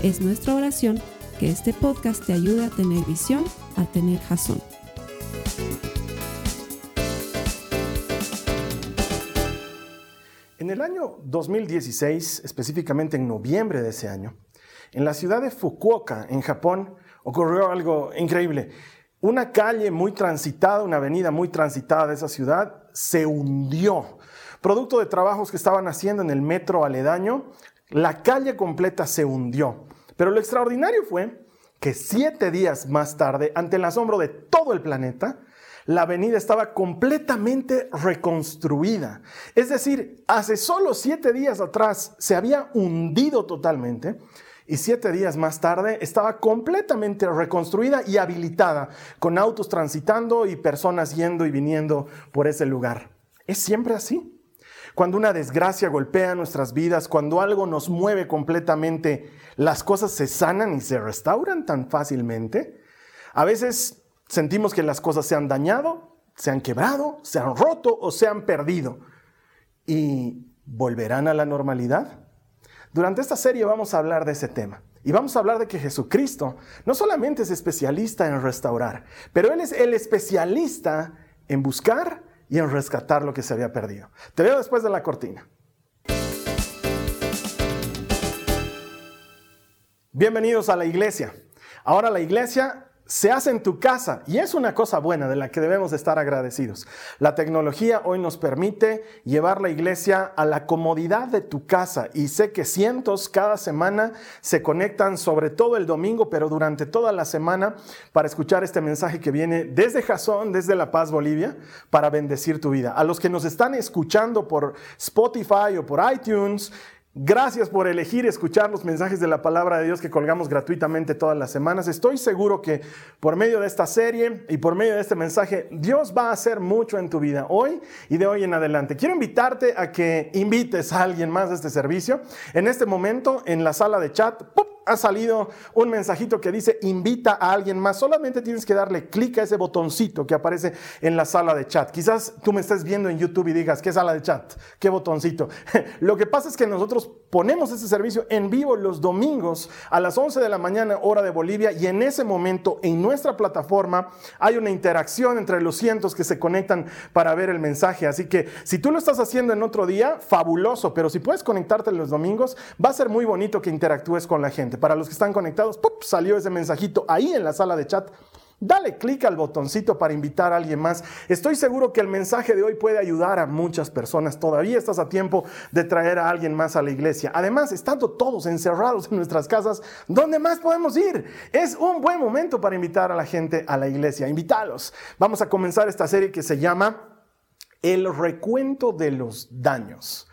Es nuestra oración que este podcast te ayude a tener visión, a tener jazón. En el año 2016, específicamente en noviembre de ese año, en la ciudad de Fukuoka, en Japón, ocurrió algo increíble. Una calle muy transitada, una avenida muy transitada de esa ciudad, se hundió. Producto de trabajos que estaban haciendo en el metro aledaño, la calle completa se hundió. Pero lo extraordinario fue que siete días más tarde, ante el asombro de todo el planeta, la avenida estaba completamente reconstruida. Es decir, hace solo siete días atrás se había hundido totalmente y siete días más tarde estaba completamente reconstruida y habilitada, con autos transitando y personas yendo y viniendo por ese lugar. ¿Es siempre así? Cuando una desgracia golpea nuestras vidas, cuando algo nos mueve completamente, las cosas se sanan y se restauran tan fácilmente. A veces sentimos que las cosas se han dañado, se han quebrado, se han roto o se han perdido. ¿Y volverán a la normalidad? Durante esta serie vamos a hablar de ese tema. Y vamos a hablar de que Jesucristo no solamente es especialista en restaurar, pero Él es el especialista en buscar y en rescatar lo que se había perdido. Te veo después de la cortina. Bienvenidos a la iglesia. Ahora la iglesia se hace en tu casa y es una cosa buena de la que debemos estar agradecidos. La tecnología hoy nos permite llevar la iglesia a la comodidad de tu casa y sé que cientos cada semana se conectan sobre todo el domingo, pero durante toda la semana para escuchar este mensaje que viene desde Jazón, desde La Paz, Bolivia, para bendecir tu vida. A los que nos están escuchando por Spotify o por iTunes, Gracias por elegir escuchar los mensajes de la palabra de Dios que colgamos gratuitamente todas las semanas. Estoy seguro que por medio de esta serie y por medio de este mensaje, Dios va a hacer mucho en tu vida hoy y de hoy en adelante. Quiero invitarte a que invites a alguien más a este servicio. En este momento, en la sala de chat, ha salido un mensajito que dice invita a alguien más. Solamente tienes que darle clic a ese botoncito que aparece en la sala de chat. Quizás tú me estés viendo en YouTube y digas, ¿qué sala de chat? ¿Qué botoncito? Lo que pasa es que nosotros ponemos ese servicio en vivo los domingos a las 11 de la mañana hora de Bolivia y en ese momento en nuestra plataforma hay una interacción entre los cientos que se conectan para ver el mensaje. Así que si tú lo estás haciendo en otro día, fabuloso, pero si puedes conectarte los domingos, va a ser muy bonito que interactúes con la gente. Para los que están conectados, salió ese mensajito ahí en la sala de chat. Dale clic al botoncito para invitar a alguien más. Estoy seguro que el mensaje de hoy puede ayudar a muchas personas. Todavía estás a tiempo de traer a alguien más a la iglesia. Además, estando todos encerrados en nuestras casas, ¿dónde más podemos ir? Es un buen momento para invitar a la gente a la iglesia. Invítalos. Vamos a comenzar esta serie que se llama El recuento de los daños.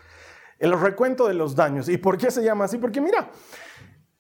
El recuento de los daños. ¿Y por qué se llama así? Porque mira,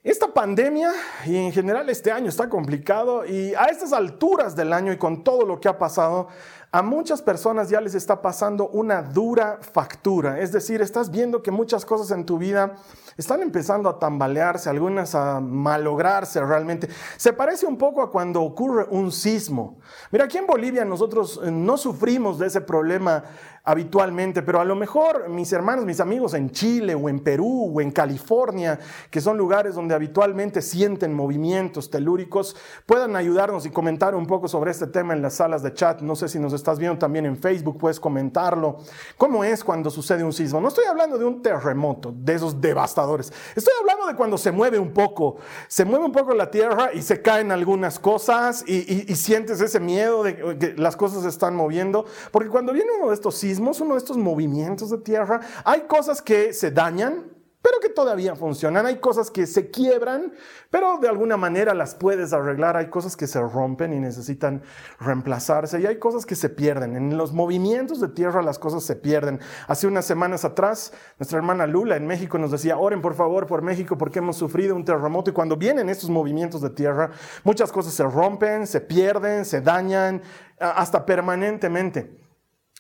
esta pandemia y en general este año está complicado y a estas alturas del año y con todo lo que ha pasado, a muchas personas ya les está pasando una dura factura. Es decir, estás viendo que muchas cosas en tu vida están empezando a tambalearse, algunas a malograrse realmente. Se parece un poco a cuando ocurre un sismo. Mira, aquí en Bolivia nosotros eh, no sufrimos de ese problema habitualmente, pero a lo mejor mis hermanos, mis amigos en Chile o en Perú o en California, que son lugares donde habitualmente sienten movimientos telúricos, puedan ayudarnos y comentar un poco sobre este tema en las salas de chat. No sé si nos estás viendo también en Facebook, puedes comentarlo. ¿Cómo es cuando sucede un sismo? No estoy hablando de un terremoto, de esos devastadores. Estoy hablando de cuando se mueve un poco, se mueve un poco la tierra y se caen algunas cosas y, y sientes ese miedo de que las cosas se están moviendo. Porque cuando viene uno de estos sismos, uno de estos movimientos de tierra, hay cosas que se dañan, pero que todavía funcionan. Hay cosas que se quiebran, pero de alguna manera las puedes arreglar. Hay cosas que se rompen y necesitan reemplazarse y hay cosas que se pierden. En los movimientos de tierra las cosas se pierden. Hace unas semanas atrás, nuestra hermana Lula en México nos decía, oren por favor por México porque hemos sufrido un terremoto y cuando vienen estos movimientos de tierra, muchas cosas se rompen, se pierden, se dañan, hasta permanentemente.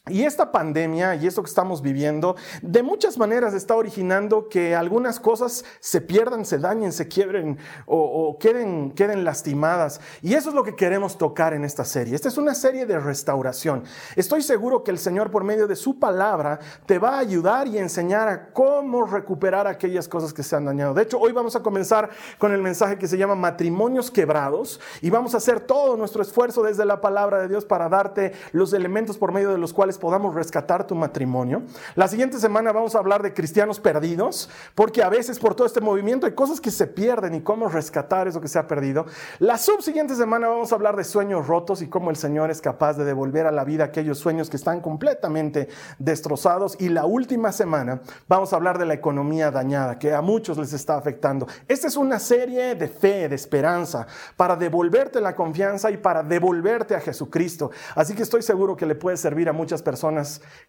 Y esta pandemia y esto que estamos viviendo, de muchas maneras está originando que algunas cosas se pierdan, se dañen, se quiebren o, queden, queden lastimadas. Y eso es lo que queremos tocar en esta serie. Esta es una serie de restauración. Estoy seguro que el Señor por medio de su palabra te va a ayudar y enseñar a cómo recuperar aquellas cosas que se han dañado. De hecho, hoy vamos a comenzar con el mensaje que se llama matrimonios quebrados y vamos a hacer todo nuestro esfuerzo desde la palabra de Dios para darte los elementos por medio de los cuales podamos rescatar tu matrimonio. La siguiente semana vamos a hablar de cristianos perdidos, porque a veces por todo este movimiento hay cosas que se pierden y cómo rescatar eso que se ha perdido. La subsiguiente semana vamos a hablar de sueños rotos y cómo el Señor es capaz de devolver a la vida aquellos sueños que están completamente destrozados. Y la última semana vamos a hablar de la economía dañada, que a muchos les está afectando. Esta es una serie de fe, de esperanza, para devolverte la confianza y para devolverte a Jesucristo. Así que estoy seguro que le puede servir a muchas personas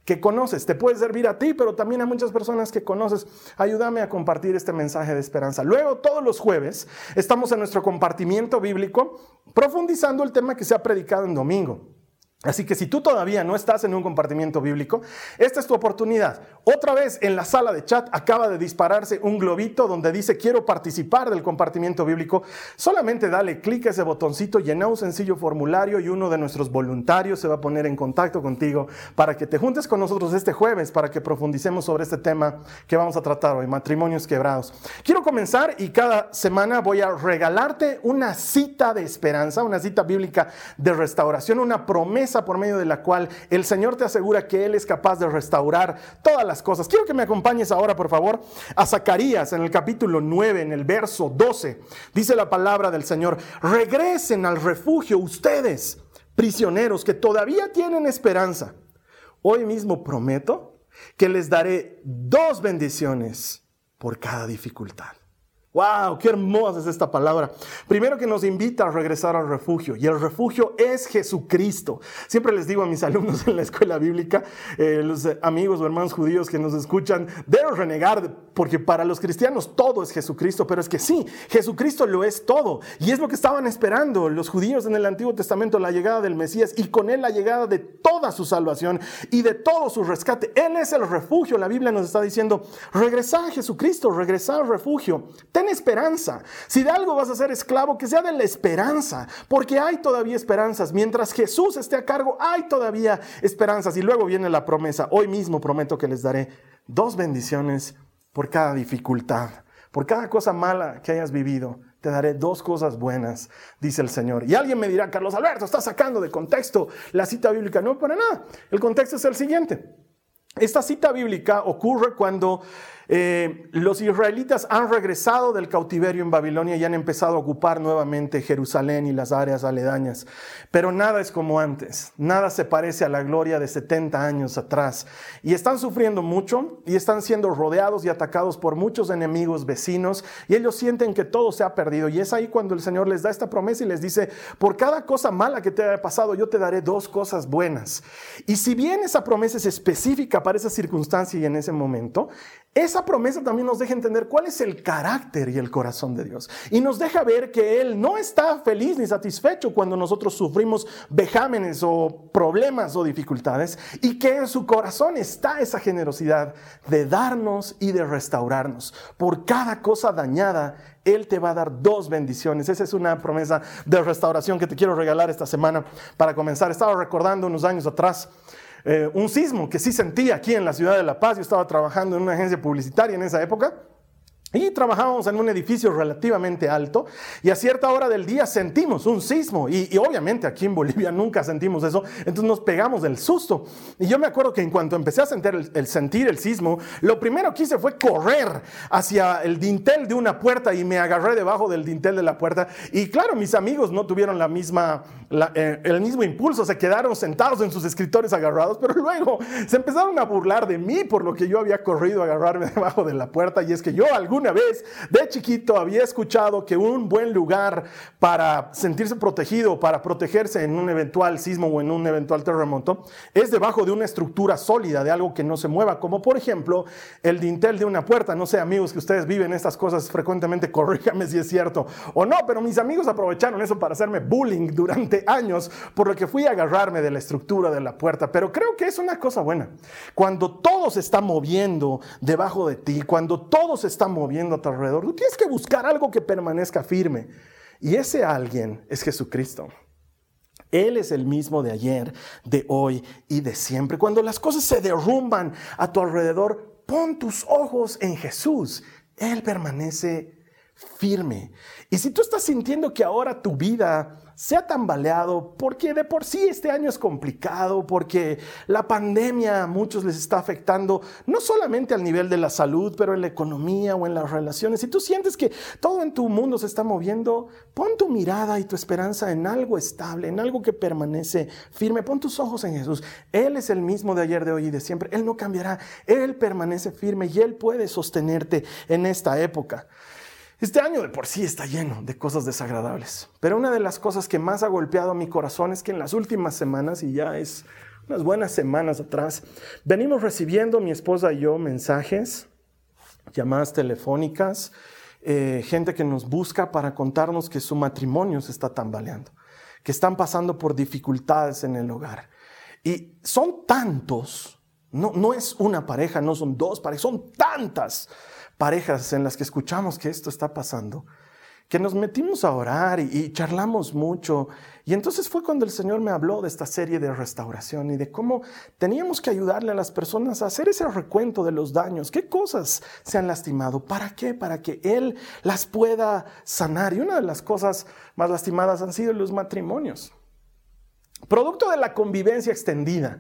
que conoces. Te puede servir a ti, pero también a muchas personas que conoces. Ayúdame a compartir este mensaje de esperanza. Luego, todos los jueves, estamos en nuestro compartimiento bíblico profundizando el tema que se ha predicado en domingo. Así que si tú todavía no estás en un compartimiento bíblico, esta es tu oportunidad. Otra vez en la sala de chat acaba de dispararse un globito donde dice quiero participar del compartimiento bíblico. Solamente dale clic a ese botoncito, llena un sencillo formulario y uno de nuestros voluntarios se va a poner en contacto contigo para que te juntes con nosotros este jueves para que profundicemos sobre este tema que vamos a tratar hoy, matrimonios quebrados. Quiero comenzar y cada semana voy a regalarte una cita de esperanza, una cita bíblica de restauración, una promesa por medio de la cual el Señor te asegura que Él es capaz de restaurar todas las cosas. Quiero que me acompañes ahora, por favor, a Zacarías en el capítulo 9, en el verso 12. Dice la palabra del Señor, regresen al refugio ustedes, prisioneros que todavía tienen esperanza. Hoy mismo prometo que les daré dos bendiciones por cada dificultad. ¡Wow! ¡Qué hermosa es esta palabra! Primero que nos invita a regresar al refugio, y el refugio es Jesucristo. Siempre les digo a mis alumnos en la escuela bíblica, eh, los amigos o hermanos judíos que nos escuchan, deben renegar, porque para los cristianos todo es Jesucristo, pero es que sí, Jesucristo lo es todo, y es lo que estaban esperando los judíos en el Antiguo Testamento, la llegada del Mesías, y con él la llegada de toda su salvación y de todo su rescate. Él es el refugio, la Biblia nos está diciendo, regresa a Jesucristo, regresa al refugio esperanza. Si de algo vas a ser esclavo, que sea de la esperanza, porque hay todavía esperanzas. Mientras Jesús esté a cargo, hay todavía esperanzas. Y luego viene la promesa. Hoy mismo prometo que les daré dos bendiciones por cada dificultad, por cada cosa mala que hayas vivido. Te daré dos cosas buenas, dice el Señor. Y alguien me dirá, Carlos Alberto, está sacando de contexto la cita bíblica. No, para nada. El contexto es el siguiente. Esta cita bíblica ocurre cuando eh, los israelitas han regresado del cautiverio en Babilonia y han empezado a ocupar nuevamente Jerusalén y las áreas aledañas. Pero nada es como antes, nada se parece a la gloria de 70 años atrás. Y están sufriendo mucho y están siendo rodeados y atacados por muchos enemigos vecinos y ellos sienten que todo se ha perdido. Y es ahí cuando el Señor les da esta promesa y les dice, por cada cosa mala que te haya pasado, yo te daré dos cosas buenas. Y si bien esa promesa es específica para esa circunstancia y en ese momento, esa promesa también nos deja entender cuál es el carácter y el corazón de Dios. Y nos deja ver que Él no está feliz ni satisfecho cuando nosotros sufrimos vejámenes o problemas o dificultades y que en su corazón está esa generosidad de darnos y de restaurarnos. Por cada cosa dañada, Él te va a dar dos bendiciones. Esa es una promesa de restauración que te quiero regalar esta semana para comenzar. Estaba recordando unos años atrás eh, un sismo que sí sentía aquí en la ciudad de La Paz. Yo estaba trabajando en una agencia publicitaria en esa época. Y trabajábamos en un edificio relativamente alto y a cierta hora del día sentimos un sismo y, obviamente aquí en Bolivia nunca sentimos eso, entonces nos pegamos del susto. Y yo me acuerdo que en cuanto empecé a sentir el, sentir el sismo, lo primero que hice fue correr hacia el dintel de una puerta y me agarré debajo del dintel de la puerta. Y claro, mis amigos no tuvieron la misma, eh, el mismo impulso, se quedaron sentados en sus escritorios agarrados, pero luego se empezaron a burlar de mí por lo que yo había corrido a agarrarme debajo de la puerta y es que yo algún una vez de chiquito había escuchado que un buen lugar para sentirse protegido, para protegerse en un eventual sismo o en un eventual terremoto, es debajo de una estructura sólida, de algo que no se mueva, como por ejemplo el dintel de una puerta. No sé, amigos, que ustedes viven estas cosas frecuentemente, corríjame si es cierto o no, pero mis amigos aprovecharon eso para hacerme bullying durante años, por lo que fui a agarrarme de la estructura de la puerta. Pero creo que es una cosa buena. Cuando todo se está moviendo debajo de ti, cuando todo se está moviendo, moviendo a tu alrededor. Tú tienes que buscar algo que permanezca firme. Y ese alguien es Jesucristo. Él es el mismo de ayer, de hoy y de siempre. Cuando las cosas se derrumban a tu alrededor, pon tus ojos en Jesús. Él permanece firme. Y si tú estás sintiendo que ahora tu vida se ha tambaleado porque de por sí este año es complicado, porque la pandemia a muchos les está afectando, no solamente al nivel de la salud, pero en la economía o en las relaciones. Si tú sientes que todo en tu mundo se está moviendo, pon tu mirada y tu esperanza en algo estable, en algo que permanece firme. Pon tus ojos en Jesús. Él es el mismo de ayer, de hoy y de siempre. Él no cambiará. Él permanece firme y Él puede sostenerte en esta época. Este año de por sí está lleno de cosas desagradables, pero una de las cosas que más ha golpeado mi corazón es que en las últimas semanas, y ya es unas buenas semanas atrás, venimos recibiendo mi esposa y yo mensajes, llamadas telefónicas, eh, gente que nos busca para contarnos que su matrimonio se está tambaleando, que están pasando por dificultades en el hogar. Y son tantos, no, no es una pareja, no son dos parejas, son tantas parejas en las que escuchamos que esto está pasando, que nos metimos a orar y, charlamos mucho. Y entonces fue cuando el Señor me habló de esta serie de restauración y de cómo teníamos que ayudarle a las personas a hacer ese recuento de los daños, qué cosas se han lastimado, para qué, para que Él las pueda sanar. Y una de las cosas más lastimadas han sido los matrimonios. Producto de la convivencia extendida.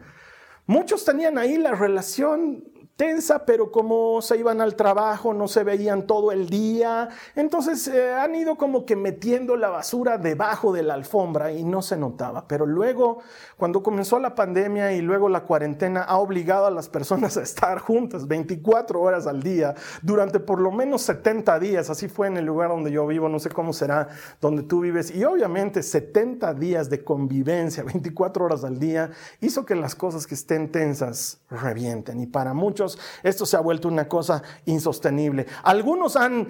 Muchos tenían ahí la relación tensa, pero como se iban al trabajo, no se veían todo el día, entonces eh, han ido como que metiendo la basura debajo de la alfombra y no se notaba. Pero luego, cuando comenzó la pandemia y luego la cuarentena, ha obligado a las personas a estar juntas 24 horas al día durante por lo menos 70 días. Así fue en el lugar donde yo vivo, no sé cómo será donde tú vives. Y obviamente 70 días de convivencia, 24 horas al día, hizo que las cosas que estén tensas revienten. Y para muchos, esto se ha vuelto una cosa insostenible. Algunos han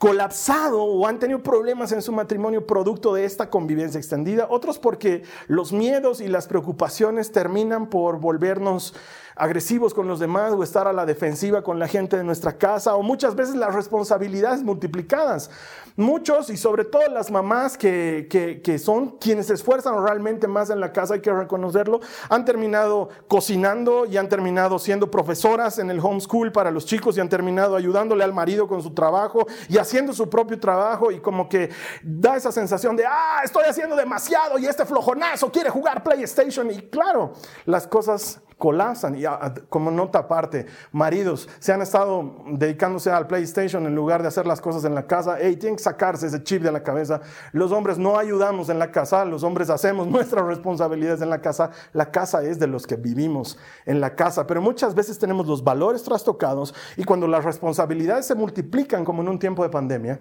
colapsado o han tenido problemas en su matrimonio producto de esta convivencia extendida, otros porque los miedos y las preocupaciones terminan por volvernos agresivos con los demás o estar a la defensiva con la gente de nuestra casa o muchas veces las responsabilidades multiplicadas. Muchos y sobre todo las mamás que, que, son quienes se esfuerzan realmente más en la casa, hay que reconocerlo, han terminado cocinando y han terminado siendo profesoras en el homeschool para los chicos y han terminado ayudándole al marido con su trabajo y haciendo su propio trabajo y como que da esa sensación de, ah, estoy haciendo demasiado y este flojonazo quiere jugar PlayStation y claro, las cosas colapsan. Y como nota aparte, maridos se han estado dedicándose al PlayStation en lugar de hacer las cosas en la casa. Hey, tienen que sacarse ese chip de la cabeza. Los hombres no ayudamos en la casa, los hombres hacemos nuestras responsabilidades en la casa. La casa es de los que vivimos en la casa, pero muchas veces tenemos los valores trastocados y cuando las responsabilidades se multiplican como en un tiempo de pandemia,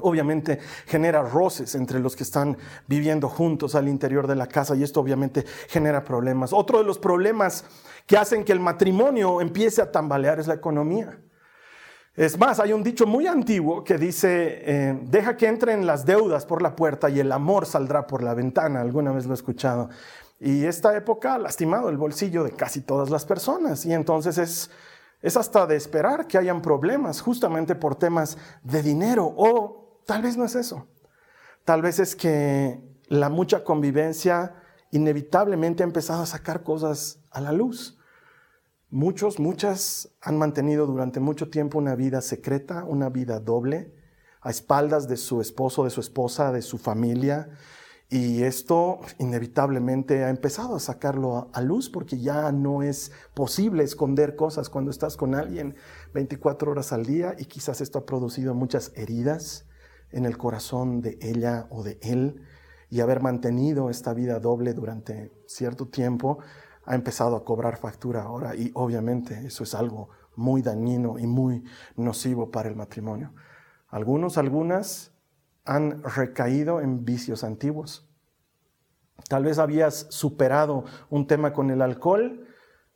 obviamente genera roces entre los que están viviendo juntos al interior de la casa y esto obviamente genera problemas. Otro de los problemas que hacen que el matrimonio empiece a tambalear es la economía. Es más, hay un dicho muy antiguo que dice, eh, deja que entren las deudas por la puerta y el amor saldrá por la ventana. Alguna vez lo he escuchado. Y esta época ha lastimado el bolsillo de casi todas las personas. Y entonces es, es hasta de esperar que hayan problemas justamente por temas de dinero o Tal vez no es eso. Tal vez es que la mucha convivencia inevitablemente ha empezado a sacar cosas a la luz. Muchos, muchas han mantenido durante mucho tiempo una vida secreta, una vida doble, a espaldas de su esposo, de su esposa, de su familia. Y esto inevitablemente ha empezado a sacarlo a, luz porque ya no es posible esconder cosas cuando estás con alguien 24 horas al día y quizás esto ha producido muchas heridas en el corazón de ella o de él y haber mantenido esta vida doble durante cierto tiempo ha empezado a cobrar factura ahora y obviamente eso es algo muy dañino y muy nocivo para el matrimonio. Algunos, algunas han recaído en vicios antiguos. Tal vez habías superado un tema con el alcohol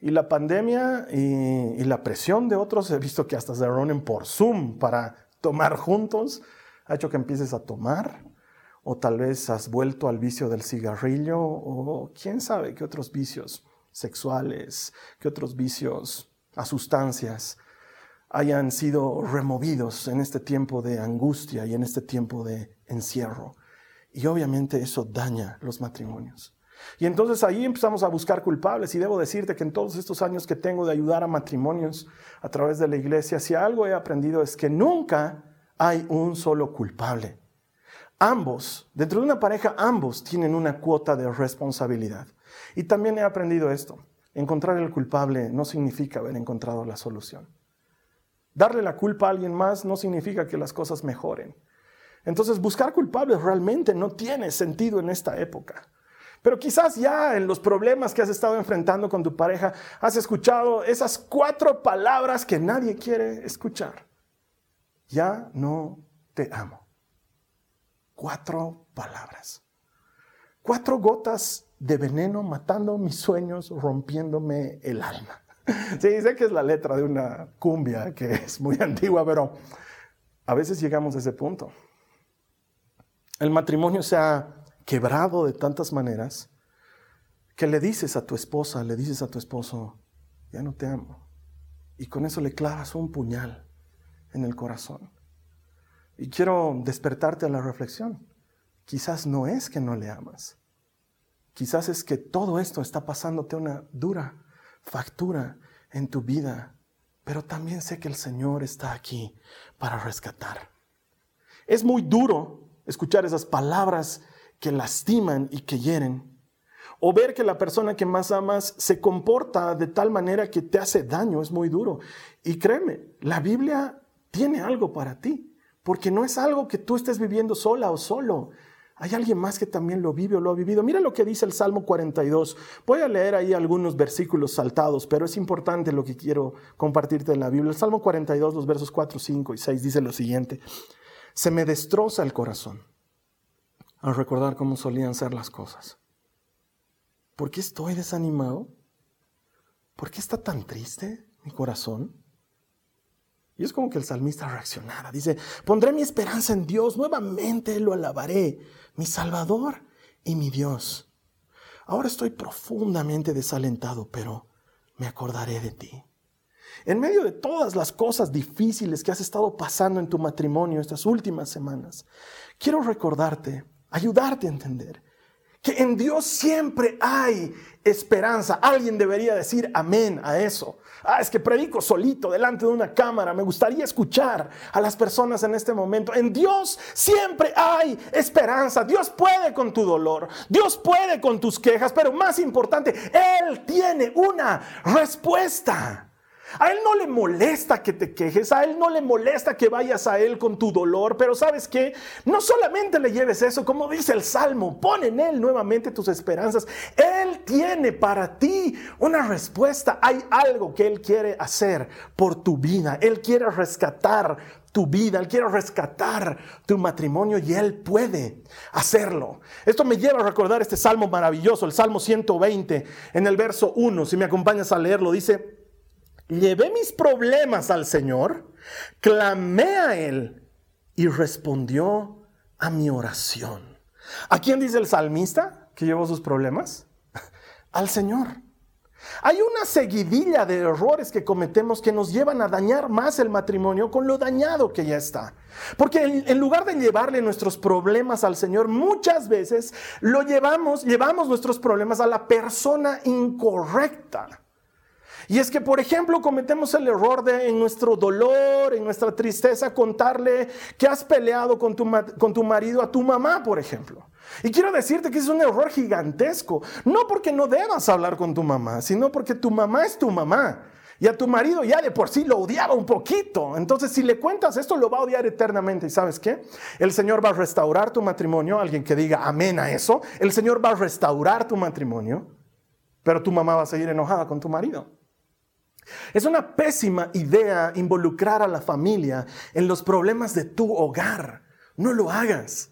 y la pandemia y, la presión de otros. He visto que hasta se reúnen por Zoom para tomar juntos. Ha hecho que empieces a tomar. O tal vez has vuelto al vicio del cigarrillo o quién sabe qué otros vicios sexuales, que otros vicios a sustancias hayan sido removidos en este tiempo de angustia y en este tiempo de encierro. Y obviamente eso daña los matrimonios. Y entonces ahí empezamos a buscar culpables y debo decirte que en todos estos años que tengo de ayudar a matrimonios a través de la iglesia, si algo he aprendido es que nunca hay un solo culpable. Ambos, dentro de una pareja, ambos tienen una cuota de responsabilidad. Y también he aprendido esto. Encontrar el culpable no significa haber encontrado la solución. Darle la culpa a alguien más no significa que las cosas mejoren. Entonces buscar culpables realmente no tiene sentido en esta época. Pero quizás ya en los problemas que has estado enfrentando con tu pareja has escuchado esas cuatro palabras que nadie quiere escuchar. Ya no te amo. Cuatro palabras. Cuatro gotas de veneno matando mis sueños, rompiéndome el alma. Sí, sé que es la letra de una cumbia que es muy antigua, pero a veces llegamos a ese punto. El matrimonio se ha quebrado de tantas maneras que le dices a tu esposa, le dices a tu esposo, ya no te amo. Y con eso le clavas un puñal en el corazón. Y quiero despertarte a la reflexión. Quizás no es que no le amas. Quizás es que todo esto está pasándote una dura factura en tu vida, pero también sé que el Señor está aquí para rescatar. Es muy duro escuchar esas palabras que lastiman y que hieren, o ver que la persona que más amas se comporta de tal manera que te hace daño, es muy duro. Y créeme, la Biblia tiene algo para ti, porque no es algo que tú estés viviendo sola o solo, hay alguien más que también lo vive o lo ha vivido. Mira lo que dice el Salmo 42. Voy a leer ahí algunos versículos saltados, pero es importante lo que quiero compartirte en la Biblia. El Salmo 42, los versos 4, 5 y 6 dice lo siguiente. Se me destroza el corazón al recordar cómo solían ser las cosas. ¿Por qué estoy desanimado? ¿Por qué está tan triste mi corazón? Y es como que el salmista reaccionara. Dice, pondré mi esperanza en Dios, nuevamente lo alabaré mi Salvador y mi Dios. Ahora estoy profundamente desalentado, pero me acordaré de ti. En medio de todas las cosas difíciles que has estado pasando en tu matrimonio estas últimas semanas, quiero recordarte, ayudarte a entender que en Dios siempre hay esperanza. Alguien debería decir amén a eso. Ah, es que predico solito delante de una cámara. Me gustaría escuchar a las personas en este momento. En Dios siempre hay esperanza. Dios puede con tu dolor. Dios puede con tus quejas. Pero más importante, Él tiene una respuesta. A Él no le molesta que te quejes, a Él no le molesta que vayas a Él con tu dolor, pero sabes que no solamente le lleves eso, como dice el Salmo, pon en Él nuevamente tus esperanzas. Él tiene para ti una respuesta, hay algo que Él quiere hacer por tu vida, Él quiere rescatar tu vida, Él quiere rescatar tu matrimonio y Él puede hacerlo. Esto me lleva a recordar este salmo maravilloso, el Salmo 120, en el verso 1, si me acompañas a leerlo, dice, llevé mis problemas al Señor, clamé a Él y respondió a mi oración. ¿A quién dice el salmista que llevó sus problemas? Al Señor. Hay una seguidilla de errores que cometemos que nos llevan a dañar más el matrimonio con lo dañado que ya está. Porque en, lugar de llevarle nuestros problemas al Señor, muchas veces lo llevamos, llevamos nuestros problemas a la persona incorrecta. Y es que, por ejemplo, cometemos el error de en nuestro dolor, en nuestra tristeza, contarle que has peleado con tu, con tu marido a tu mamá, por ejemplo. Y quiero decirte que es un error gigantesco. No porque no debas hablar con tu mamá, sino porque tu mamá es tu mamá. Y a tu marido ya de por sí lo odiaba un poquito. Entonces, si le cuentas esto, lo va a odiar eternamente. ¿Y sabes qué? El Señor va a restaurar tu matrimonio. Alguien que diga amén a eso. El Señor va a restaurar tu matrimonio. Pero tu mamá va a seguir enojada con tu marido. Es una pésima idea involucrar a la familia en los problemas de tu hogar. No lo hagas.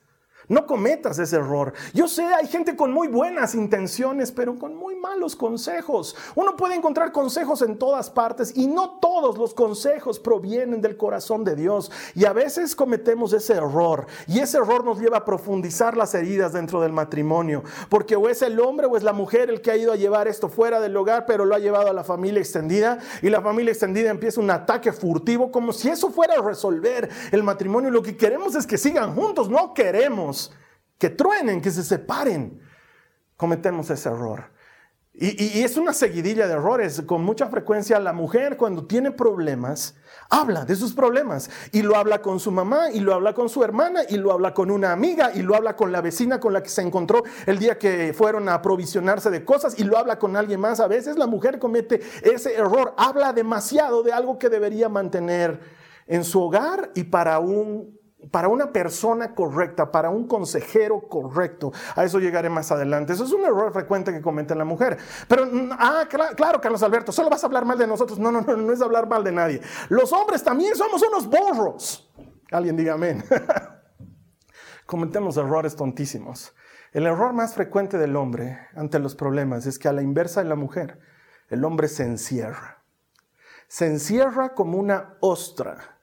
No cometas ese error. Yo sé, hay gente con muy buenas intenciones, pero con muy malos consejos. Uno puede encontrar consejos en todas partes y no todos los consejos provienen del corazón de Dios. Y a veces cometemos ese error. Y ese error nos lleva a profundizar las heridas dentro del matrimonio. Porque o es el hombre o es la mujer el que ha ido a llevar esto fuera del hogar, pero lo ha llevado a la familia extendida. Y la familia extendida empieza un ataque furtivo como si eso fuera a resolver el matrimonio. Lo que queremos es que sigan juntos, no queremos que truenen, que se separen. Cometemos ese error. Y, es una seguidilla de errores. Con mucha frecuencia la mujer cuando tiene problemas, habla de sus problemas. Y lo habla con su mamá, y lo habla con su hermana, y lo habla con una amiga, y lo habla con la vecina con la que se encontró el día que fueron a aprovisionarse de cosas, y lo habla con alguien más. A veces la mujer comete ese error. Habla demasiado de algo que debería mantener en su hogar y para un para una persona correcta, para un consejero correcto. A eso llegaré más adelante. Eso es un error frecuente que comete la mujer. Pero, ah, claro, Carlos Alberto, solo vas a hablar mal de nosotros. No, no, no, no es hablar mal de nadie. Los hombres también somos unos borros. Alguien diga amén. Cometemos errores tontísimos. El error más frecuente del hombre ante los problemas es que a la inversa de la mujer, el hombre se encierra. Se encierra como una ostra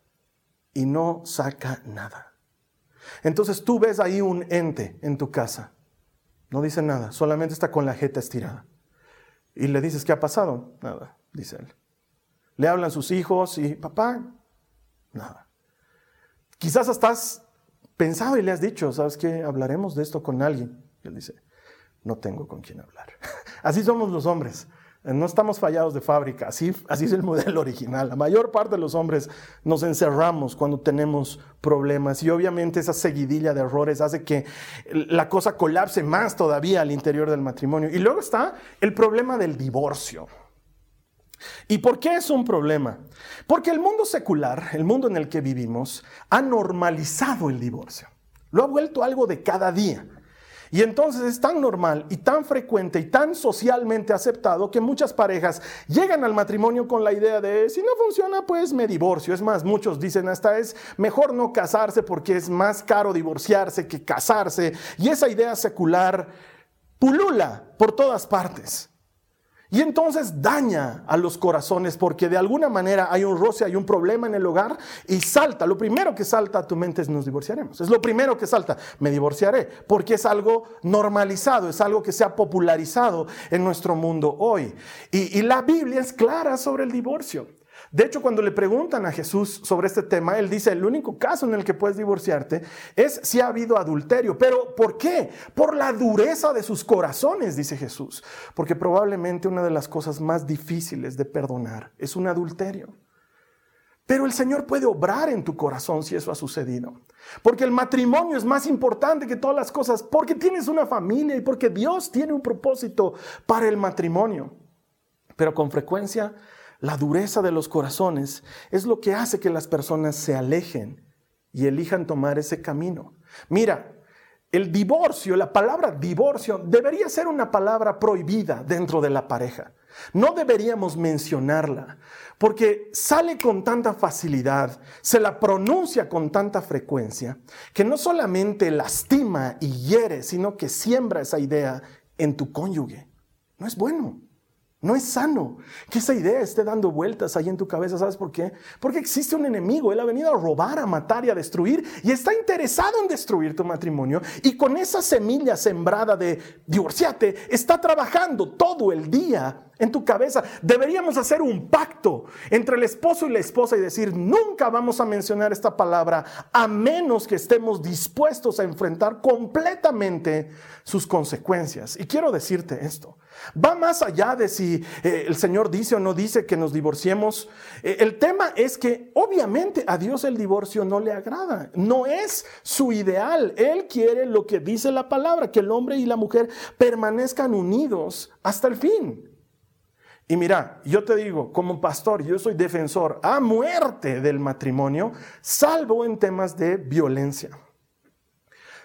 y no saca nada. Entonces tú ves ahí un ente en tu casa. No dice nada, solamente está con la jeta estirada. Y le dices, ¿qué ha pasado? Nada, dice él. Le hablan sus hijos y, papá, nada. Quizás estás pensado y le has dicho, ¿sabes qué? Hablaremos de esto con alguien. Y él dice, no tengo con quién hablar. Así somos los hombres. No estamos fallados de fábrica, así, es el modelo original. La mayor parte de los hombres nos encerramos cuando tenemos problemas y obviamente esa seguidilla de errores hace que la cosa colapse más todavía al interior del matrimonio. Y luego está el problema del divorcio. ¿Y por qué es un problema? Porque el mundo secular, el mundo en el que vivimos, ha normalizado el divorcio. Lo ha vuelto algo de cada día. Y entonces es tan normal y tan frecuente y tan socialmente aceptado que muchas parejas llegan al matrimonio con la idea de si no funciona, pues me divorcio. Es más, muchos dicen hasta es mejor no casarse porque es más caro divorciarse que casarse. Y esa idea secular pulula por todas partes. Y entonces daña a los corazones porque de alguna manera hay un roce, hay un problema en el hogar y salta. Lo primero que salta a tu mente es nos divorciaremos. Es lo primero que salta, me divorciaré, porque es algo normalizado, es algo que se ha popularizado en nuestro mundo hoy. Y, y la Biblia es clara sobre el divorcio. De hecho, cuando le preguntan a Jesús sobre este tema, él dice, el único caso en el que puedes divorciarte es si ha habido adulterio. Pero ¿por qué? Por la dureza de sus corazones, dice Jesús. Porque probablemente una de las cosas más difíciles de perdonar es un adulterio. Pero el Señor puede obrar en tu corazón si eso ha sucedido. Porque el matrimonio es más importante que todas las cosas, porque tienes una familia y porque Dios tiene un propósito para el matrimonio. Pero con frecuencia la dureza de los corazones es lo que hace que las personas se alejen y elijan tomar ese camino. Mira, el divorcio, la palabra divorcio, debería ser una palabra prohibida dentro de la pareja. No deberíamos mencionarla, porque sale con tanta facilidad, se la pronuncia con tanta frecuencia, que no solamente lastima y hiere, sino que siembra esa idea en tu cónyuge. No es bueno. No es sano que esa idea esté dando vueltas ahí en tu cabeza. ¿Sabes por qué? Porque existe un enemigo. Él ha venido a robar, a matar y a destruir y está interesado en destruir tu matrimonio. Y con esa semilla sembrada de divorciate, está trabajando todo el día en tu cabeza. Deberíamos hacer un pacto entre el esposo y la esposa y decir, nunca vamos a mencionar esta palabra a menos que estemos dispuestos a enfrentar completamente sus consecuencias. Y quiero decirte esto, va más allá de si eh, el Señor dice o no dice que nos divorciemos. Eh, el tema es que obviamente a Dios el divorcio no le agrada, no es su ideal. Él quiere lo que dice la palabra, que el hombre y la mujer permanezcan unidos hasta el fin. Y mira, yo te digo, como pastor, yo soy defensor a muerte del matrimonio, salvo en temas de violencia.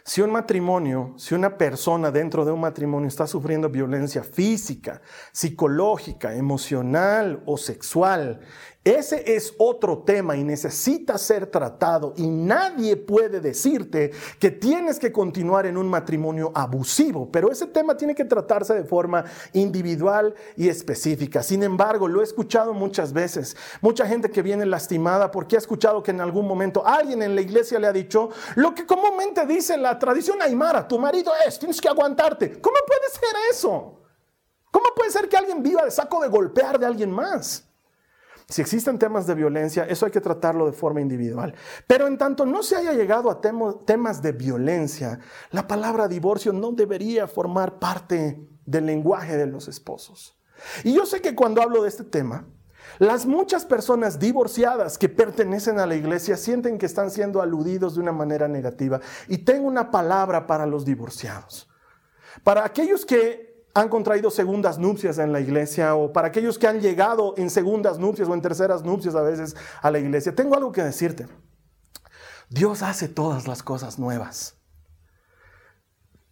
Si un matrimonio, si una persona dentro de un matrimonio está sufriendo violencia física, psicológica, emocional o sexual, ese es otro tema y necesita ser tratado y nadie puede decirte que tienes que continuar en un matrimonio abusivo, pero ese tema tiene que tratarse de forma individual y específica. Sin embargo, lo he escuchado muchas veces, mucha gente que viene lastimada porque ha escuchado que en algún momento alguien en la iglesia le ha dicho lo que comúnmente dice la tradición aymara, tu marido es, tienes que aguantarte. ¿Cómo puede ser eso? ¿Cómo puede ser que alguien viva de saco de golpear de alguien más? Si existen temas de violencia, eso hay que tratarlo de forma individual. Pero en tanto no se haya llegado a temas de violencia, la palabra divorcio no debería formar parte del lenguaje de los esposos. Y yo sé que cuando hablo de este tema, las muchas personas divorciadas que pertenecen a la iglesia sienten que están siendo aludidos de una manera negativa. Y tengo una palabra para los divorciados. Para aquellos que han contraído segundas nupcias en la iglesia o para aquellos que han llegado en segundas nupcias o en terceras nupcias a veces a la iglesia, tengo algo que decirte. Dios hace todas las cosas nuevas.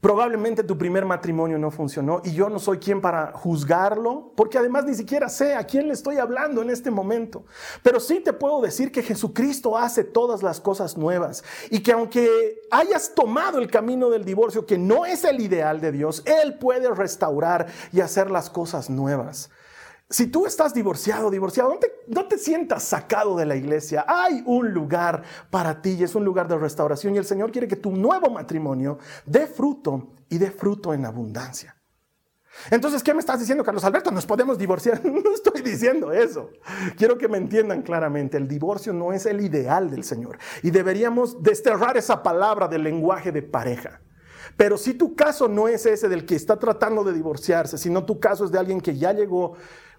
Probablemente tu primer matrimonio no funcionó y yo no soy quien para juzgarlo, porque además ni siquiera sé a quién le estoy hablando en este momento. Pero sí te puedo decir que Jesucristo hace todas las cosas nuevas y que aunque hayas tomado el camino del divorcio, que no es el ideal de Dios, Él puede restaurar y hacer las cosas nuevas. Si tú estás divorciado, divorciado, no te, sientas sacado de la iglesia. Hay un lugar para ti y es un lugar de restauración y el Señor quiere que tu nuevo matrimonio dé fruto y dé fruto en abundancia. Entonces, ¿qué me estás diciendo, Carlos Alberto? Nos podemos divorciar. No estoy diciendo eso. Quiero que me entiendan claramente. El divorcio no es el ideal del Señor y deberíamos desterrar esa palabra del lenguaje de pareja. Pero si tu caso no es ese del que está tratando de divorciarse, sino tu caso es de alguien que ya llegó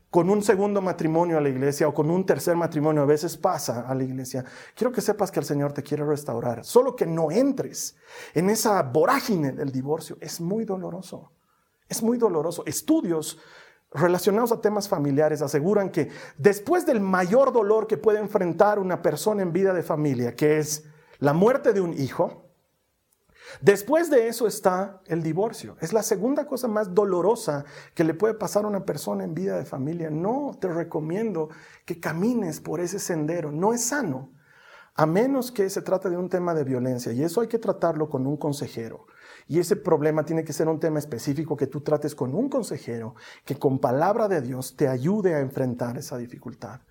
con un segundo matrimonio a la iglesia o con un tercer matrimonio, a veces pasa a la iglesia, quiero que sepas que el Señor te quiere restaurar. Solo que no entres en esa vorágine del divorcio. Es muy doloroso. Es muy doloroso. Estudios relacionados a temas familiares aseguran que después del mayor dolor que puede enfrentar una persona en vida de familia, que es la muerte de un hijo, Después de eso está el divorcio. Es la segunda cosa más dolorosa que le puede pasar a una persona en vida de familia. No te recomiendo que camines por ese sendero. No es sano, a menos que se trate de un tema de violencia. Y eso hay que tratarlo con un consejero. Y ese problema tiene que ser un tema específico que tú trates con un consejero que con palabra de Dios te ayude a enfrentar esa dificultad.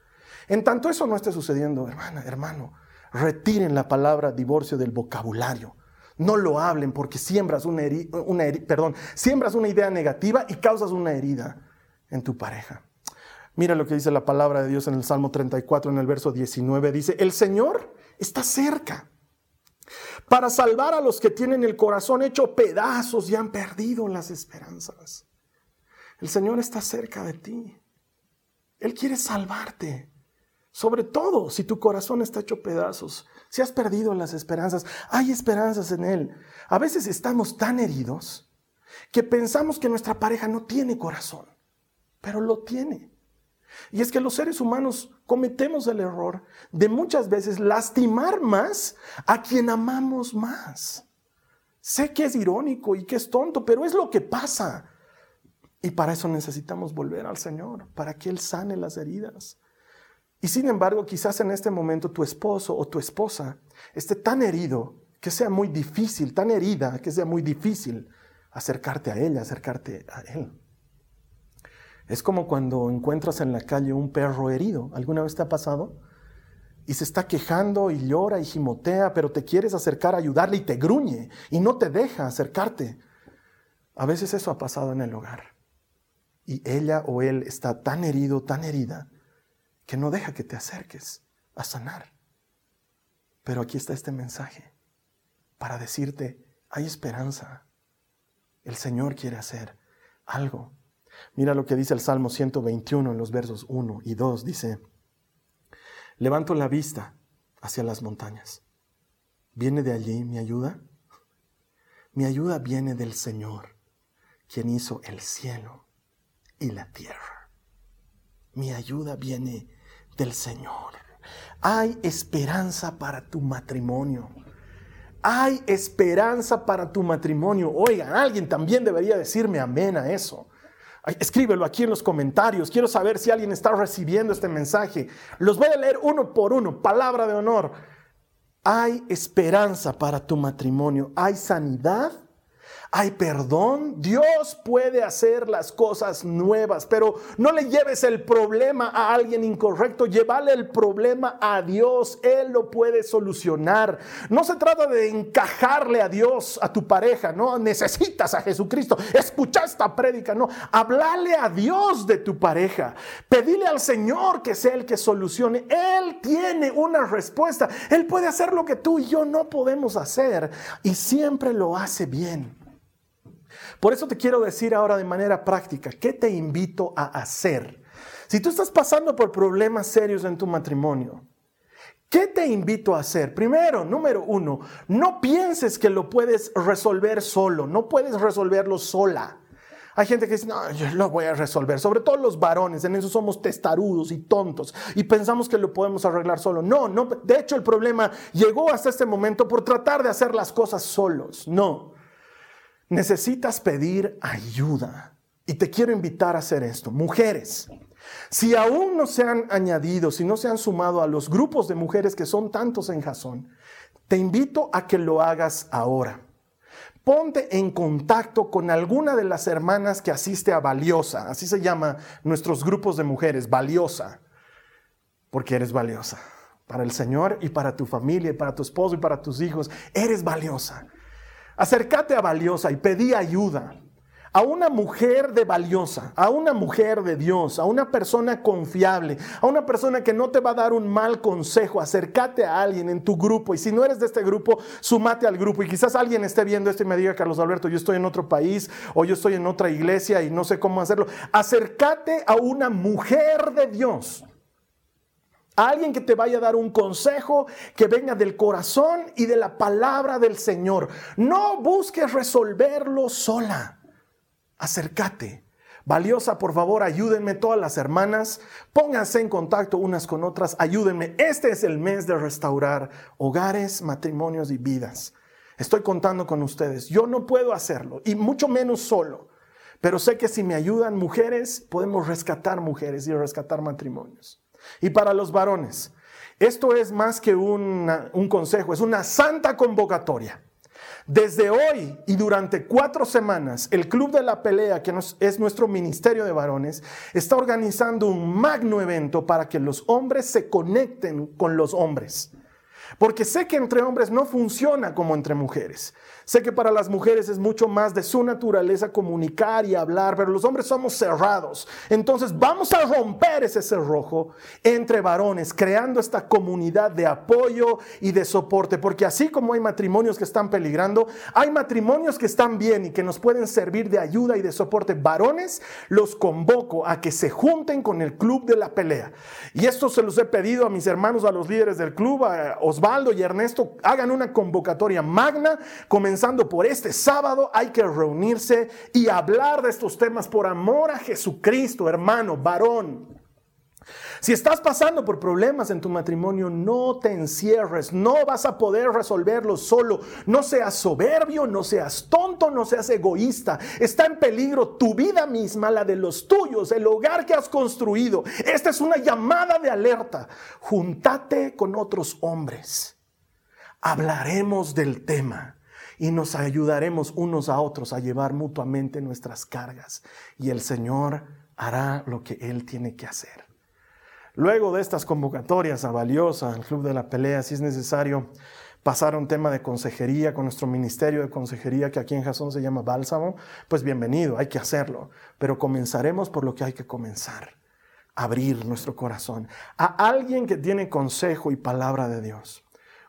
En tanto eso no esté sucediendo, hermana, hermano, retiren la palabra divorcio del vocabulario. No lo hablen porque siembras una, perdón, siembras una idea negativa y causas una herida en tu pareja. Mira lo que dice la palabra de Dios en el Salmo 34, en el verso 19. Dice, el Señor está cerca para salvar a los que tienen el corazón hecho pedazos y han perdido las esperanzas. El Señor está cerca de ti. Él quiere salvarte. Sobre todo si tu corazón está hecho pedazos, si has perdido las esperanzas, hay esperanzas en Él. A veces estamos tan heridos que pensamos que nuestra pareja no tiene corazón, pero lo tiene. Y es que los seres humanos cometemos el error de muchas veces lastimar más a quien amamos más. Sé que es irónico y que es tonto, pero es lo que pasa. Y para eso necesitamos volver al Señor, para que Él sane las heridas. Y sin embargo, quizás en este momento tu esposo o tu esposa esté tan herido que sea muy difícil, tan herida que sea muy difícil acercarte a ella, acercarte a él. Es como cuando encuentras en la calle un perro herido. ¿Alguna vez te ha pasado? Y se está quejando y llora y gimotea, pero te quieres acercar a ayudarle y te gruñe y no te deja acercarte. A veces eso ha pasado en el hogar. y ella o él está tan herido, tan herida, que no deja que te acerques a sanar. Pero aquí está este mensaje para decirte, hay esperanza. El Señor quiere hacer algo. Mira lo que dice el Salmo 121 en los versos 1 y 2. Dice, levanto la vista hacia las montañas. ¿Viene de allí mi ayuda? Mi ayuda viene del Señor, quien hizo el cielo y la tierra. Mi ayuda viene del Señor. Hay esperanza para tu matrimonio. Hay esperanza para tu matrimonio. Oigan, alguien también debería decirme amén a eso. Escríbelo aquí en los comentarios. Quiero saber si alguien está recibiendo este mensaje. Los voy a leer uno por uno. Palabra de honor. Hay esperanza para tu matrimonio. Hay sanidad hay perdón, Dios puede hacer las cosas nuevas, pero no le lleves el problema a alguien incorrecto, llévale el problema a Dios, Él lo puede solucionar. No se trata de encajarle a Dios, a tu pareja, no necesitas a Jesucristo, escucha esta prédica, no, hablale a Dios de tu pareja, pedile al Señor que sea el que solucione, Él tiene una respuesta, Él puede hacer lo que tú y yo no podemos hacer y siempre lo hace bien. Por eso te quiero decir ahora de manera práctica, ¿qué te invito a hacer? Si tú estás pasando por problemas serios en tu matrimonio, ¿Qué te invito a hacer? Primero, número uno, no pienses que lo puedes resolver solo, no puedes resolverlo sola. Hay gente que dice, no, yo lo voy a resolver, sobre todo los varones, en eso somos testarudos y tontos y pensamos que lo podemos arreglar solo. No, no, de hecho el problema llegó hasta este momento por tratar de hacer las cosas solos. No, necesitas pedir ayuda. Y te quiero invitar a hacer esto. Mujeres, si aún no se han añadido, si no se han sumado a los grupos de mujeres que son tantos en Jasón, te invito a que lo hagas ahora. Ponte en contacto con alguna de las hermanas que asiste a Valiosa, así se llama nuestros grupos de mujeres, Valiosa, porque eres valiosa para el Señor y para tu familia y para tu esposo y para tus hijos, eres valiosa. Acércate a valiosa y pedí ayuda. A una mujer de valiosa, a una mujer de Dios, a una persona confiable, a una persona que no te va a dar un mal consejo. Acércate a alguien en tu grupo y si no eres de este grupo, sumate al grupo. Y quizás alguien esté viendo esto y me diga, Carlos Alberto, yo estoy en otro país o yo estoy en otra iglesia y no sé cómo hacerlo. Acércate a una mujer de Dios alguien que te vaya a dar un consejo que venga del corazón y de la palabra del Señor. No busques resolverlo sola. Acércate. Valiosa, por favor, ayúdenme todas las hermanas. Pónganse en contacto unas con otras. Ayúdenme. Este es el mes de restaurar hogares, matrimonios y vidas. Estoy contando con ustedes. Yo no puedo hacerlo y mucho menos solo. Pero sé que si me ayudan mujeres, podemos rescatar mujeres y rescatar matrimonios. Y para los varones, esto es más que un consejo, es una santa convocatoria. Desde hoy y durante cuatro semanas, el Club de la Pelea, que es nuestro ministerio de varones, está organizando un magno evento para que los hombres se conecten con los hombres. Porque sé que entre hombres no funciona como entre mujeres. Sé que para las mujeres es mucho más de su naturaleza comunicar y hablar, pero los hombres somos cerrados. Entonces vamos a romper ese cerrojo entre varones, creando esta comunidad de apoyo y de soporte. Porque así como hay matrimonios que están peligrando, hay matrimonios que están bien y que nos pueden servir de ayuda y de soporte. Varones, los convoco a que se junten con el club de la pelea. Y esto se los he pedido a mis hermanos, a los líderes del club, a Osvaldo y Ernesto, hagan una convocatoria magna, comenzando por este sábado, hay que reunirse y hablar de estos temas por amor a Jesucristo, hermano, varón. Si estás pasando por problemas en tu matrimonio, no te encierres, no vas a poder resolverlo solo. No seas soberbio, no seas tonto, no seas egoísta. Está en peligro tu vida misma, la de los tuyos, el hogar que has construido. Esta es una llamada de alerta. Juntate con otros hombres. Hablaremos del tema y nos ayudaremos unos a otros a llevar mutuamente nuestras cargas. Y el Señor hará lo que Él tiene que hacer. Luego de estas convocatorias a Valiosa, al Club de la Pelea, si es necesario, pasar a un tema de consejería con nuestro ministerio de consejería, que aquí en Jasón se llama Bálsamo, pues bienvenido, hay que hacerlo. Pero comenzaremos por lo que hay que comenzar. Abrir nuestro corazón a alguien que tiene consejo y palabra de Dios.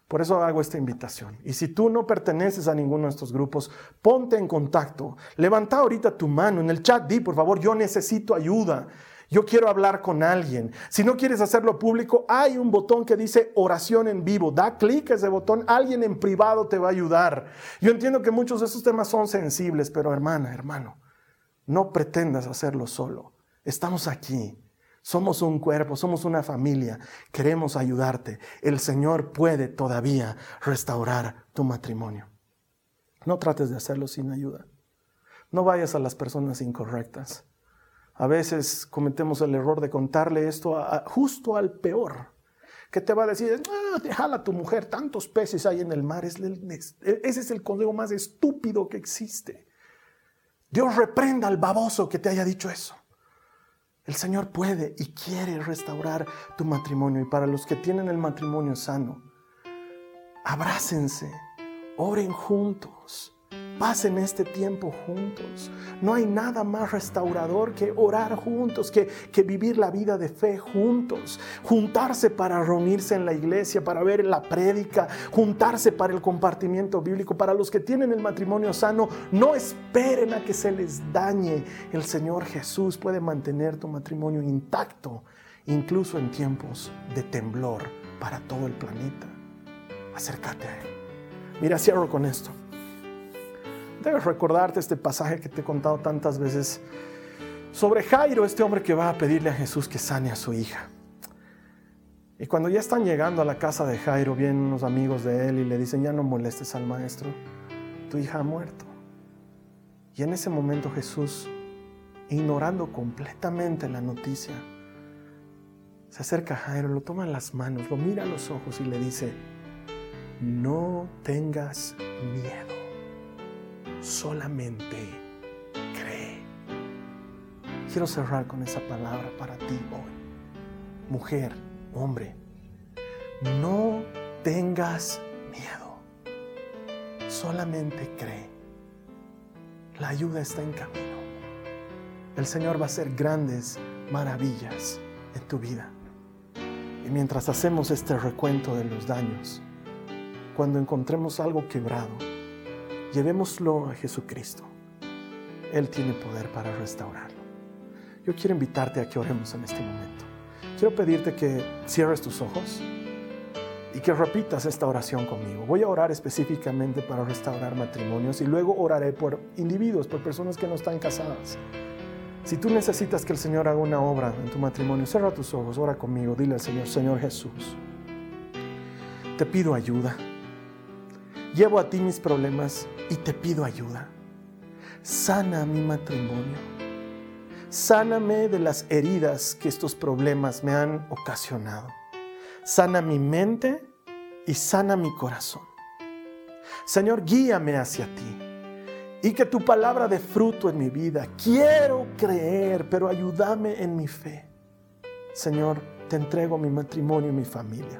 Por eso hago esta invitación. Y si tú no perteneces a ninguno de estos grupos, ponte en contacto. Levanta ahorita tu mano en el chat, di por favor, yo necesito ayuda. Yo quiero hablar con alguien. Si no quieres hacerlo público, hay un botón que dice oración en vivo. Da clic a ese botón, alguien en privado te va a ayudar. Yo entiendo que muchos de esos temas son sensibles, pero hermana, hermano, no pretendas hacerlo solo. Estamos aquí somos un cuerpo, somos una familia, queremos ayudarte. El Señor puede todavía restaurar tu matrimonio. No trates de hacerlo sin ayuda. No vayas a las personas incorrectas. A veces cometemos el error de contarle esto justo al peor, que te va a decir, ah, déjala a tu mujer, tantos peces hay en el mar. ese es el consejo más estúpido que existe. Dios reprenda al baboso que te haya dicho eso. El Señor puede y quiere restaurar tu matrimonio. Y para los que tienen el matrimonio sano, abrácense, oren juntos, Pasen este tiempo juntos. No hay nada más restaurador que orar juntos, que, que, vivir la vida de fe juntos. Juntarse para reunirse en la iglesia, para ver la prédica, juntarse para el compartimiento bíblico. Para los que tienen el matrimonio sano, no esperen a que se les dañe. El Señor Jesús puede mantener tu matrimonio intacto, incluso en tiempos de temblor para todo el planeta. Acércate a Él. Mira, cierro con esto. Debes recordarte este pasaje que te he contado tantas veces sobre Jairo, este hombre que va a pedirle a Jesús que sane a su hija. Y cuando ya están llegando a la casa de Jairo, vienen unos amigos de él y le dicen, ya no molestes al maestro, tu hija ha muerto. Y en ese momento Jesús, ignorando completamente la noticia, se acerca a Jairo, lo toma en las manos, lo mira a los ojos y le dice, no tengas miedo solamente cree. Quiero cerrar con esa palabra para ti hoy. Mujer, hombre, no tengas miedo. Solamente cree. La ayuda está en camino. El Señor va a hacer grandes maravillas en tu vida. Y mientras hacemos este recuento de los daños, cuando encontremos algo quebrado, Llevémoslo a Jesucristo. Él tiene poder para restaurarlo. Yo quiero invitarte a que oremos en este momento. Quiero pedirte que cierres tus ojos y que repitas esta oración conmigo. Voy a orar específicamente para restaurar matrimonios y luego oraré por individuos, por personas que no están casadas. Si tú necesitas que el Señor haga una obra en tu matrimonio, cierra tus ojos, ora conmigo, dile al Señor, Señor Jesús, te pido ayuda. Llevo a ti mis problemas y te pido ayuda. Sana mi matrimonio. Sáname de las heridas que estos problemas me han ocasionado. Sana mi mente y sana mi corazón. Señor, guíame hacia ti y que tu palabra dé fruto en mi vida. Quiero creer, pero ayúdame en mi fe. Señor, te entrego mi matrimonio y mi familia.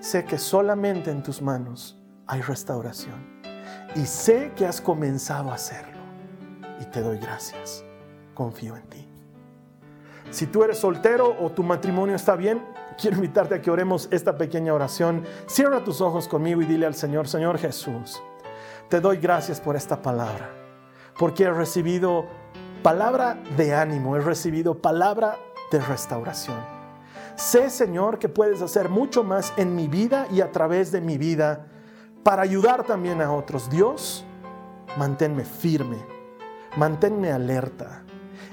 Sé que solamente en tus manos hay restauración y sé que has comenzado a hacerlo y te doy gracias. Confío en ti. Si tú eres soltero o tu matrimonio está bien, quiero invitarte a que oremos esta pequeña oración. Cierra tus ojos conmigo y dile al Señor, Señor Jesús, te doy gracias por esta palabra, porque he recibido palabra de ánimo, he recibido palabra de restauración. Sé, Señor, que puedes hacer mucho más en mi vida y a través de mi vida para ayudar también a otros. Dios, manténme firme, manténme alerta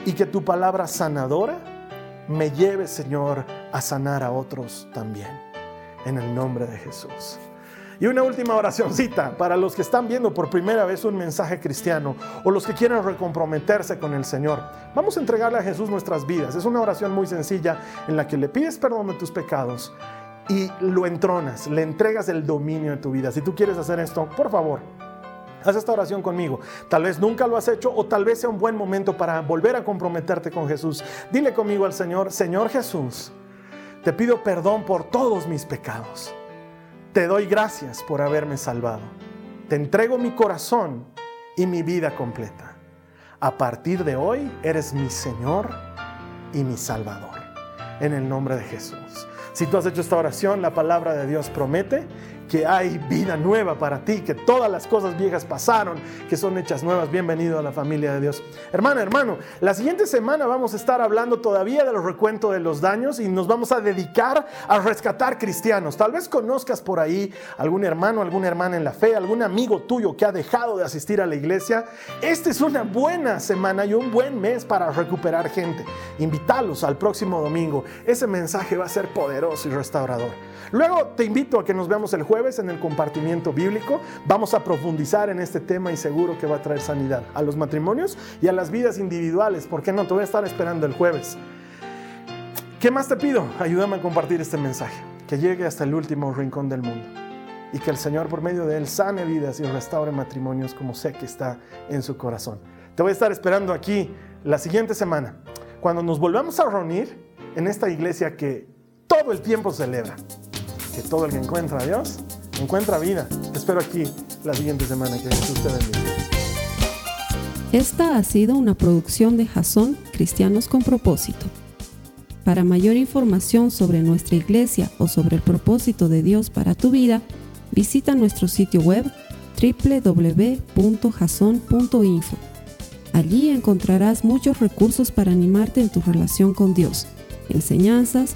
y que tu palabra sanadora me lleve, Señor, a sanar a otros también. En el nombre de Jesús. Y una última oracióncita para los que están viendo por primera vez un mensaje cristiano o los que quieren recomprometerse con el Señor. Vamos a entregarle a Jesús nuestras vidas. Es una oración muy sencilla en la que le pides perdón de tus pecados y lo entronas, le entregas el dominio de tu vida. Si tú quieres hacer esto, por favor, haz esta oración conmigo. Tal vez nunca lo has hecho o tal vez sea un buen momento para volver a comprometerte con Jesús. Dile conmigo al Señor, Señor Jesús, te pido perdón por todos mis pecados. te doy gracias por haberme salvado. Te entrego mi corazón y mi vida completa. A partir de hoy eres mi Señor y mi Salvador. En el nombre de Jesús. Si tú has hecho esta oración, la palabra de Dios promete que hay vida nueva para ti, que todas las cosas viejas pasaron, que son hechas nuevas. Bienvenido a la familia de Dios. Hermana, hermano, la siguiente semana vamos a estar hablando todavía de los recuentos de los daños y nos vamos a dedicar a rescatar cristianos. Tal vez conozcas por ahí algún hermano, alguna hermana en la fe, algún amigo tuyo que ha dejado de asistir a la iglesia. Esta es una buena semana y un buen mes para recuperar gente. Invítalos al próximo domingo. Ese mensaje va a ser poderoso y restaurador. Luego te invito a que nos veamos el jueves en el compartimiento bíblico. Vamos a profundizar en este tema y seguro que va a traer sanidad a los matrimonios y a las vidas individuales. ¿Por qué no? Te voy a estar esperando el jueves. ¿Qué más te pido? Ayúdame a compartir este mensaje, que llegue hasta el último rincón del mundo y que el Señor por medio de él sane vidas y restaure matrimonios como sé que está en su corazón. Te voy a estar esperando aquí la siguiente semana, cuando nos volvamos a reunir en esta iglesia que todo el tiempo celebra que todo el que encuentra a Dios encuentra vida. Espero aquí la siguiente semana. Que Jesús te bendiga. Esta ha sido una producción de Jason Cristianos con Propósito. Para mayor información sobre nuestra iglesia o sobre el propósito de Dios para tu vida, visita nuestro sitio web www.jason.info. Allí encontrarás muchos recursos para animarte en tu relación con Dios, enseñanzas,